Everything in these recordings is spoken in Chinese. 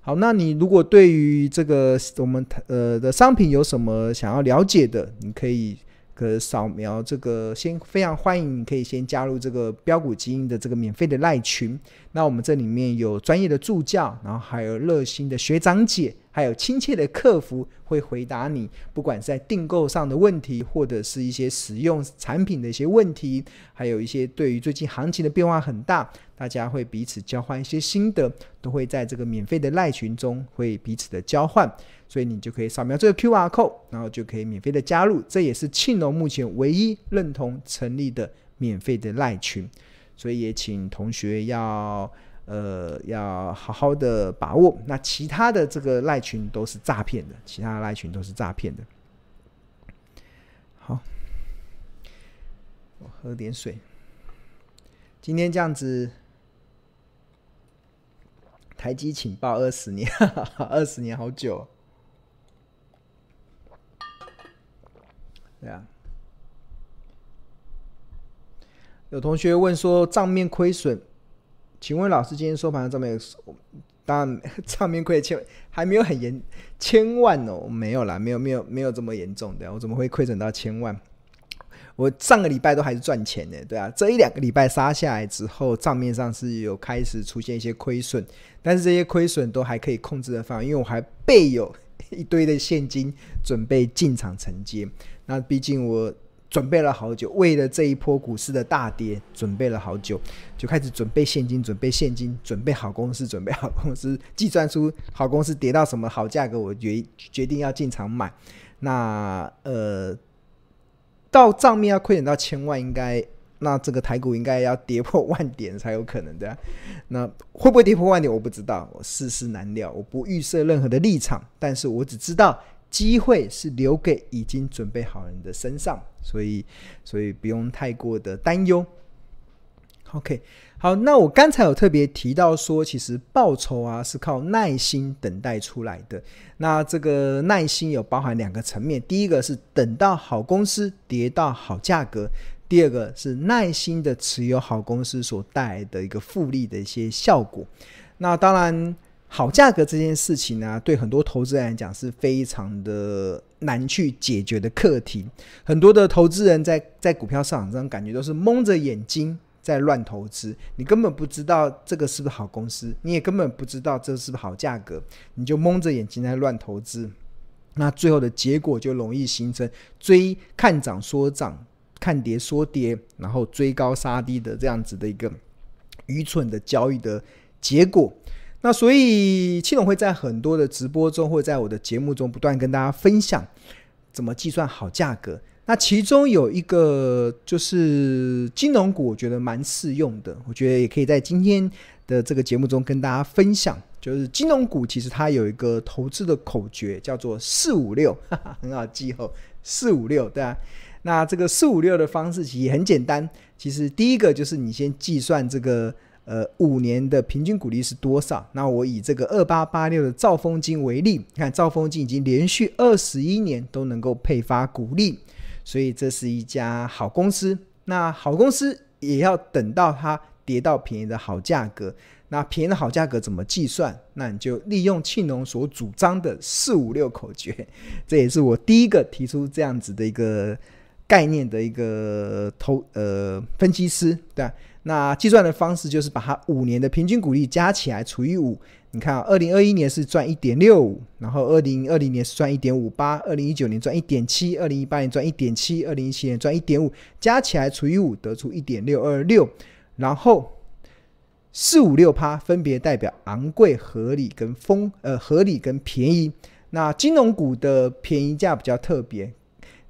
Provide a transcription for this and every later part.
好，那你如果对于这个我们呃的商品有什么想要了解的，你可以可扫描这个，先非常欢迎你可以先加入这个标股基因的这个免费的赖群。那我们这里面有专业的助教，然后还有热心的学长姐。还有亲切的客服会回答你，不管是在订购上的问题，或者是一些使用产品的一些问题，还有一些对于最近行情的变化很大，大家会彼此交换一些心得，都会在这个免费的赖群中会彼此的交换，所以你就可以扫描这个 QR code，然后就可以免费的加入。这也是庆农目前唯一认同成立的免费的赖群，所以也请同学要。呃，要好好的把握。那其他的这个赖群都是诈骗的，其他的赖群都是诈骗的。好，我喝点水。今天这样子，台积请报二十年，二十年好久。对啊，有同学问说账面亏损。请问老师，今天收盘的账面，当然 账面亏千还没有很严，千万哦，没有啦，没有没有没有这么严重的，我怎么会亏损到千万？我上个礼拜都还是赚钱的，对啊，这一两个礼拜杀下来之后，账面上是有开始出现一些亏损，但是这些亏损都还可以控制的范围，因为我还备有一堆的现金准备进场承接，那毕竟我。准备了好久，为了这一波股市的大跌，准备了好久，就开始准备现金，准备现金，准备好公司，准备好公司，计算出好公司跌到什么好价格，我决决定要进场买。那呃，到账面要亏损到千万，应该那这个台股应该要跌破万点才有可能的。那会不会跌破万点，我不知道，我世事难料，我不预设任何的立场，但是我只知道。机会是留给已经准备好人的身上，所以所以不用太过的担忧。OK，好，那我刚才有特别提到说，其实报酬啊是靠耐心等待出来的。那这个耐心有包含两个层面，第一个是等到好公司跌到好价格，第二个是耐心的持有好公司所带来的一个复利的一些效果。那当然。好价格这件事情呢、对很多投资人来讲是非常的难去解决的课题。很多的投资人在在股票市场上感觉都是蒙着眼睛在乱投资，你根本不知道这个是不是好公司，你也根本不知道这是不是好价格，你就蒙着眼睛在乱投资，那最后的结果就容易形成追看涨说涨，看跌说跌，然后追高杀低的这样子的一个愚蠢的交易的结果。那所以，庆农会在很多的直播中，或在我的节目中，不断跟大家分享怎么计算好价格。那其中有一个就是金融股，我觉得蛮适用的。我觉得也可以在今天的这个节目中跟大家分享，就是金融股其实它有一个投资的口诀，叫做四五六，很好记哦，四五六，对啊。那这个四五六的方式其实也很简单，其实第一个就是你先计算这个。呃，五年的平均股利是多少？那我以这个二八八六的兆丰金为例，你看兆丰金已经连续二十一年都能够配发股利，所以这是一家好公司。那好公司也要等到它跌到便宜的好价格。那便宜的好价格怎么计算？那你就利用庆农所主张的四五六口诀，这也是我第一个提出这样子的一个概念的一个投呃分析师，对吧？那计算的方式就是把它五年的平均股利加起来除以五。你看啊，二零二一年是赚一点六五，然后二零二零年是赚一点五八，二零一九年赚一点七，二零一八年赚一点七，二零一七年赚一点五，加起来除以五得出一点六二六。然后四五六趴分别代表昂贵、合理跟丰呃合理跟便宜。那金融股的便宜价比较特别。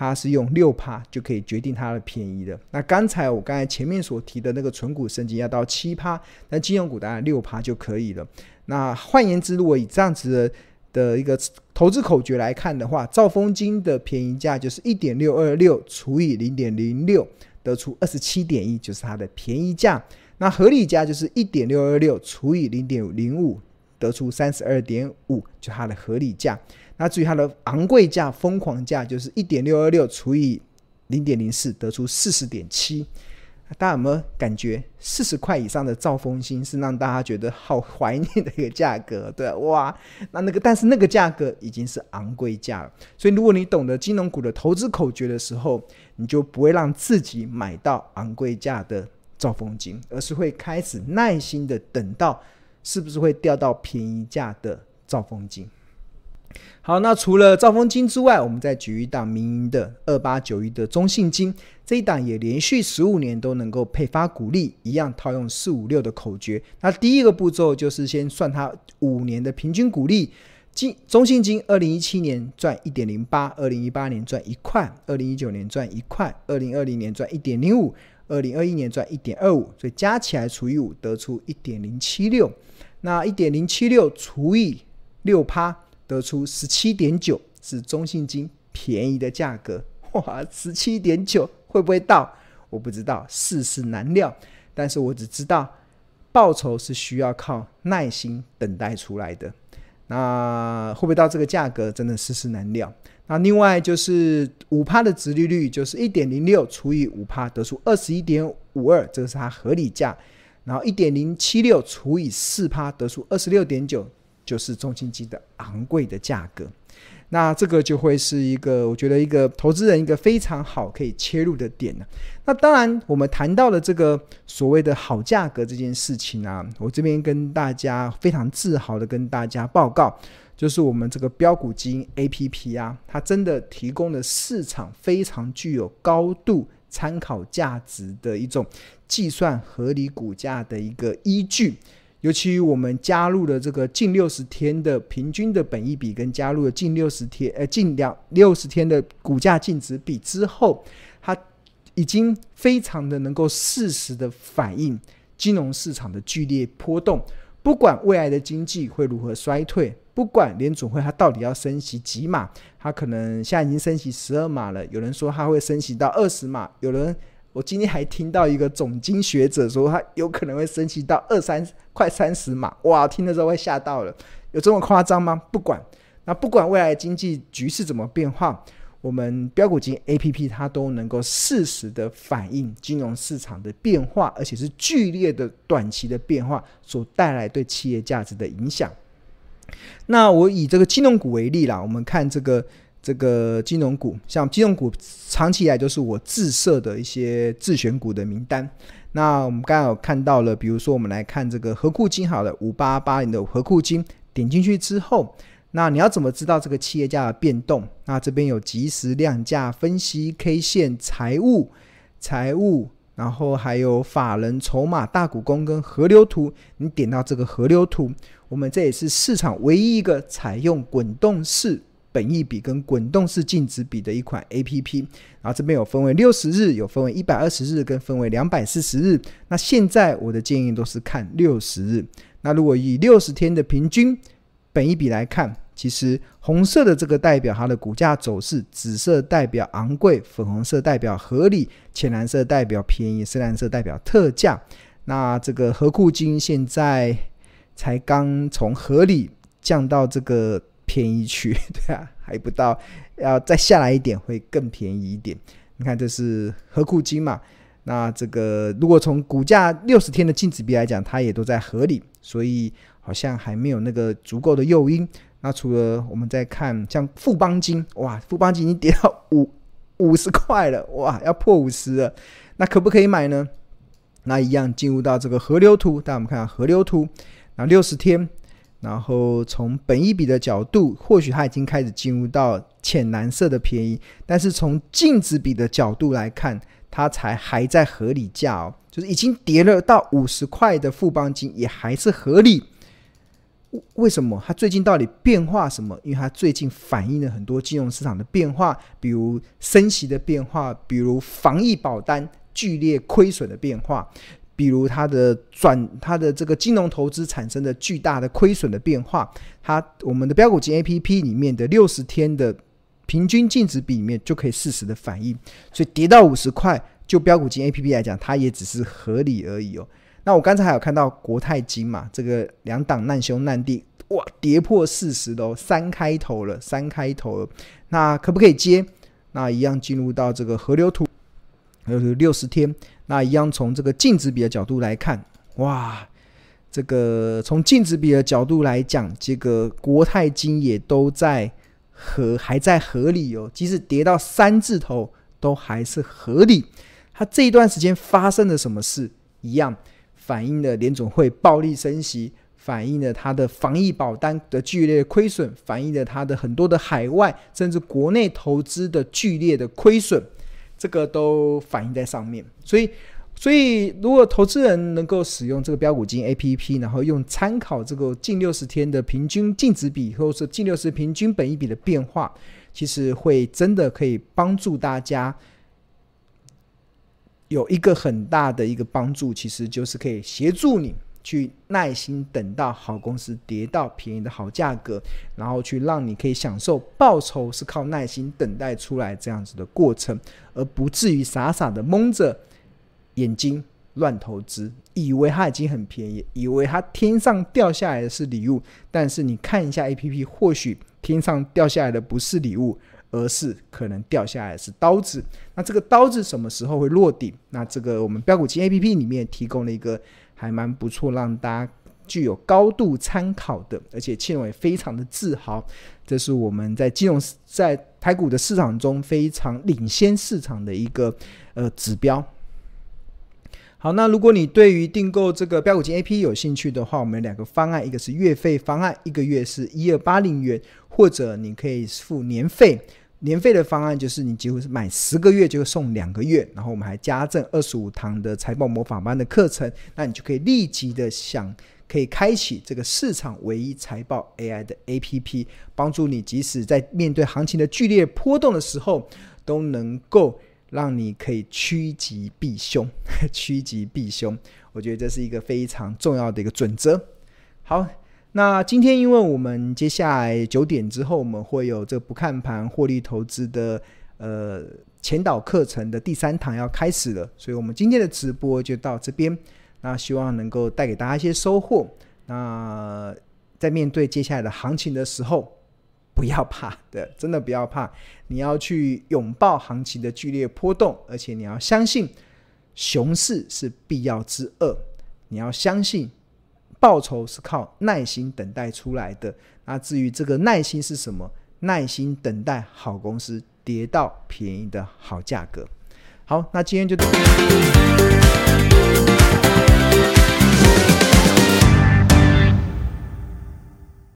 它是用六趴就可以决定它的便宜的。那刚才我刚才前面所提的那个存股升级要到七趴，那金融股大概六趴就可以了。那换言之，如果以这样子的的一个投资口诀来看的话，兆丰金的便宜价就是一点六二六除以零点零六，得出二十七点一，就是它的便宜价。那合理价就是一点六二六除以零点零五，得出三十二点五，就它的合理价。那至于它的昂贵价、疯狂价，就是一点六二六除以零点零四，得出四十点七。大家有没有感觉四十块以上的兆丰金是让大家觉得好怀念的一个价格？对，哇，那那个但是那个价格已经是昂贵价了。所以如果你懂得金融股的投资口诀的时候，你就不会让自己买到昂贵价的兆丰金，而是会开始耐心的等到是不是会掉到便宜价的兆丰金。好，那除了兆丰金之外，我们再举一档民营的二八九一的中信金，这一档也连续十五年都能够配发股利，一样套用四五六的口诀。那第一个步骤就是先算它五年的平均股利，金中信金二零一七年赚一点零八，二零一八年赚一块，二零一九年赚一块，二零二零年赚一点零五，二零二一年赚一点二五，所以加起来除以五，得出一点零七六。那一点零七六除以六趴。得出十七点九是中信金便宜的价格，哇，十七点九会不会到？我不知道，世事难料。但是我只知道，报酬是需要靠耐心等待出来的。那会不会到这个价格？真的世事难料。那另外就是五趴的殖利率，就是一点零六除以五趴，得出二十一点五二，这个是它合理价。然后一点零七六除以四趴，得出二十六点九。就是中信金的昂贵的价格，那这个就会是一个我觉得一个投资人一个非常好可以切入的点呢。那当然，我们谈到了这个所谓的好价格这件事情啊，我这边跟大家非常自豪的跟大家报告，就是我们这个标股金 APP 啊，它真的提供了市场非常具有高度参考价值的一种计算合理股价的一个依据。尤其我们加入了这个近六十天的平均的本益比，跟加入了近六十天呃近两六十天的股价净值比之后，它已经非常的能够适时的反映金融市场的剧烈波动。不管未来的经济会如何衰退，不管联总会它到底要升息几码，它可能现在已经升息十二码了，有人说它会升息到二十码，有人。我今天还听到一个总经学者说，他有可能会升息到二三快三十码，哇！听的时候会吓到了，有这么夸张吗？不管，那不管未来经济局势怎么变化，我们标股金 APP 它都能够适时的反映金融市场的变化，而且是剧烈的短期的变化所带来对企业价值的影响。那我以这个金融股为例啦，我们看这个。这个金融股，像金融股，长期以来都是我自设的一些自选股的名单。那我们刚刚有看到了，比如说我们来看这个合库金，好了，五八八零的合库金，点进去之后，那你要怎么知道这个企业价的变动？那这边有即时量价分析、K 线、财务、财务，然后还有法人筹码、大股东跟河流图。你点到这个河流图，我们这也是市场唯一一个采用滚动式。本益比跟滚动式净值比的一款 APP，然后这边有分为六十日，有分为一百二十日，跟分为两百四十日。那现在我的建议都是看六十日。那如果以六十天的平均本益比来看，其实红色的这个代表它的股价走势，紫色代表昂贵，粉红色代表合理，浅蓝色代表便宜，深蓝色代表特价。那这个合库金现在才刚从合理降到这个。便宜区，对啊，还不到，要再下来一点会更便宜一点。你看，这是合库金嘛？那这个如果从股价六十天的净值比来讲，它也都在合理，所以好像还没有那个足够的诱因。那除了我们再看像富邦金，哇，富邦金已经跌到五五十块了，哇，要破五十了，那可不可以买呢？那一样进入到这个河流图，大家我们看河流图，那六十天。然后从本一比的角度，或许它已经开始进入到浅蓝色的便宜，但是从净值比的角度来看，它才还在合理价哦，就是已经跌了到五十块的富邦金也还是合理。为什么？它最近到底变化什么？因为它最近反映了很多金融市场的变化，比如升息的变化，比如防疫保单剧烈亏损的变化。比如它的转，它的这个金融投资产生的巨大的亏损的变化，它我们的标股金 APP 里面的六十天的平均净值比里面就可以适时的反映，所以跌到五十块，就标股金 APP 来讲，它也只是合理而已哦。那我刚才还有看到国泰金嘛，这个两档难兄难弟，哇，跌破四十的哦，三开头了，三开头了，那可不可以接？那一样进入到这个河流图，还有六十天，那一样从这个净值比的角度来看，哇，这个从净值比的角度来讲，这个国泰金也都在合，还在合理哦，即使跌到三字头，都还是合理。它这一段时间发生了什么事？一样反映了联总会暴力升息。反映了它的防疫保单的剧烈亏损，反映了它的很多的海外甚至国内投资的剧烈的亏损，这个都反映在上面。所以，所以如果投资人能够使用这个标股金 APP，然后用参考这个近六十天的平均净值比，或者是近六十平均本益比的变化，其实会真的可以帮助大家有一个很大的一个帮助，其实就是可以协助你。去耐心等到好公司跌到便宜的好价格，然后去让你可以享受报酬是靠耐心等待出来这样子的过程，而不至于傻傻的蒙着眼睛乱投资，以为它已经很便宜，以为它天上掉下来的是礼物，但是你看一下 APP，或许天上掉下来的不是礼物，而是可能掉下来是刀子。那这个刀子什么时候会落地？那这个我们标股金 APP 里面提供了一个。还蛮不错，让大家具有高度参考的，而且庆隆也非常的自豪，这是我们在金融在台股的市场中非常领先市场的一个呃指标。好，那如果你对于订购这个标股金 APP 有兴趣的话，我们有两个方案，一个是月费方案，一个月是一二八零元，或者你可以付年费。年费的方案就是你几乎是买十个月就送两个月，然后我们还加赠二十五堂的财报魔法班的课程，那你就可以立即的想可以开启这个市场唯一财报 AI 的 APP，帮助你即使在面对行情的剧烈波动的时候，都能够让你可以趋吉避凶，趋吉避凶。我觉得这是一个非常重要的一个准则。好。那今天，因为我们接下来九点之后，我们会有这不看盘获利投资的呃前导课程的第三堂要开始了，所以我们今天的直播就到这边。那希望能够带给大家一些收获。那在面对接下来的行情的时候，不要怕 的，真的不要怕，你要去拥抱行情的剧烈波动，而且你要相信熊市是必要之恶，你要相信。报酬是靠耐心等待出来的。那至于这个耐心是什么？耐心等待好公司跌到便宜的好价格。好，那今天就。